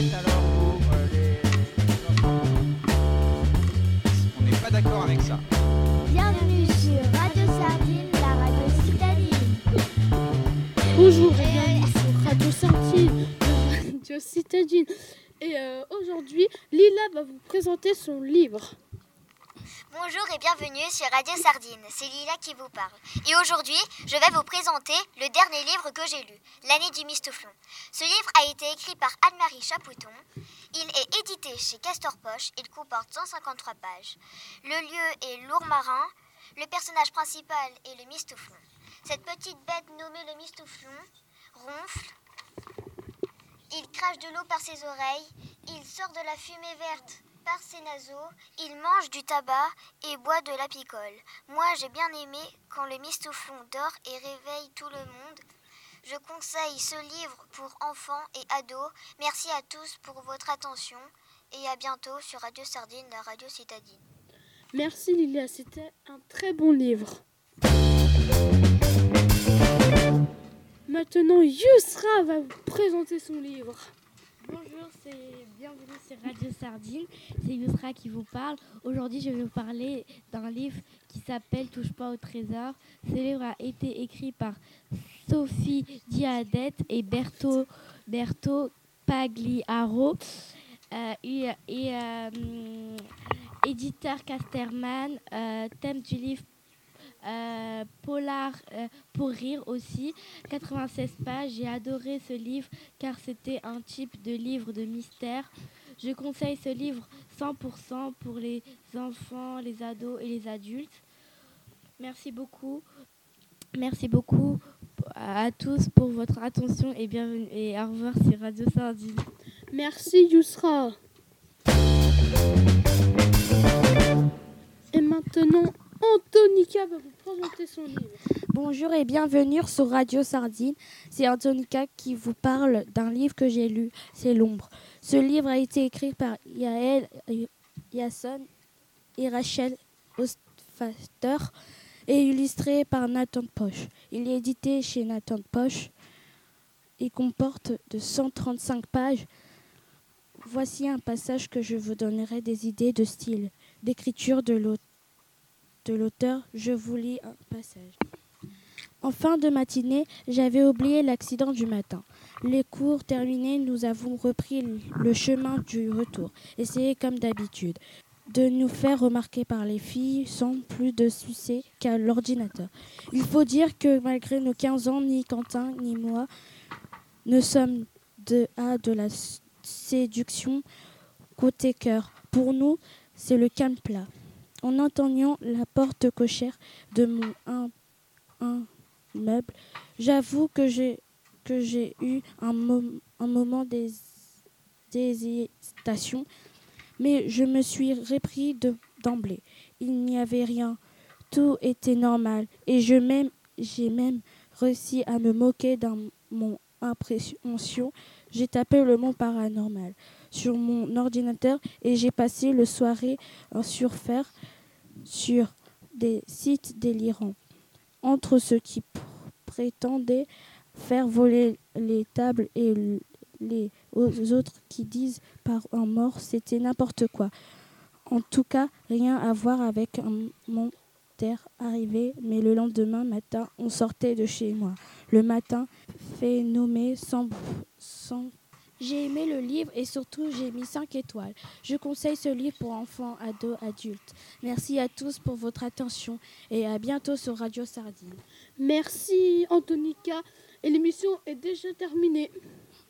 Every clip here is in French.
faites alors pour euh, les On n'est pas d'accord avec ça. Bienvenue sur Radio Sardine, la radio citadine. Bonjour et bienvenue sur Radio Sardine, la radio citadine. Et euh, aujourd'hui, Lila va vous présenter son livre. Bonjour et bienvenue sur Radio Sardine, c'est Lila qui vous parle. Et aujourd'hui, je vais vous présenter le dernier livre que j'ai lu, L'année du mistouflon. Ce livre a été écrit par Anne-Marie Chapouton. Il est édité chez Castor Poche, il comporte 153 pages. Le lieu est Lourmarin, le personnage principal est le mistouflon. Cette petite bête nommée le mistouflon ronfle, il crache de l'eau par ses oreilles, il sort de la fumée verte par naseaux, il mange du tabac et boit de la picole. Moi, j'ai bien aimé quand le mistouflon dort et réveille tout le monde. Je conseille ce livre pour enfants et ados. Merci à tous pour votre attention et à bientôt sur Radio Sardine, la radio citadine. Merci Lila, c'était un très bon livre. Maintenant, Yusra va vous présenter son livre. Bonjour, c'est bienvenue sur Radio Sardine. C'est Yusra qui vous parle. Aujourd'hui, je vais vous parler d'un livre qui s'appelle Touche pas au trésor. Ce livre a été écrit par Sophie Diadette et Berto, Pagliaro. Euh, euh, éditeur Casterman. Euh, thème du livre euh, Polar euh, pour rire aussi, 96 pages. J'ai adoré ce livre car c'était un type de livre de mystère. Je conseille ce livre 100% pour les enfants, les ados et les adultes. Merci beaucoup. Merci beaucoup à tous pour votre attention et bienvenue et au revoir sur Radio Sardine. Merci Yusra. Et maintenant, Bonjour et bienvenue sur Radio Sardine. C'est Antonica qui vous parle d'un livre que j'ai lu, c'est L'ombre. Ce livre a été écrit par Yael Yasson et Rachel Ostfaster et illustré par Nathan Poche. Il est édité chez Nathan Poche et comporte de 135 pages. Voici un passage que je vous donnerai des idées de style, d'écriture de l'auteur l'auteur, je vous lis un passage. En fin de matinée, j'avais oublié l'accident du matin. Les cours terminés, nous avons repris le chemin du retour. Essayé comme d'habitude de nous faire remarquer par les filles sans plus de succès qu'à l'ordinateur. Il faut dire que malgré nos 15 ans, ni Quentin ni moi ne sommes de à de la séduction côté cœur. Pour nous, c'est le calme plat. En entendant la porte cochère de mon un, meuble, j'avoue que j'ai eu un, mom- un moment d'hésitation, mais je me suis repris de- d'emblée. Il n'y avait rien, tout était normal, et j'ai même réussi à me moquer dans mon impression. J'ai tapé le mot paranormal sur mon ordinateur et j'ai passé le soirée en surfer sur des sites délirants. Entre ceux qui pr- prétendaient faire voler les tables et les autres qui disent par un mort, c'était n'importe quoi. En tout cas, rien à voir avec un monteur arrivé, mais le lendemain matin, on sortait de chez moi. Le matin, fait nommer sans, sans j'ai aimé le livre et surtout j'ai mis 5 étoiles. Je conseille ce livre pour enfants, ados, adultes. Merci à tous pour votre attention et à bientôt sur Radio Sardine. Merci Antonica. Et l'émission est déjà terminée.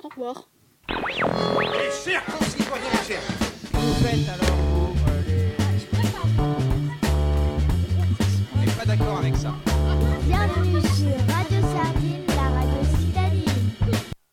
Au revoir. Les serpents citoyens la chair. Vous faites alors pour euh, les On n'est pas d'accord avec ça. Bienvenue sur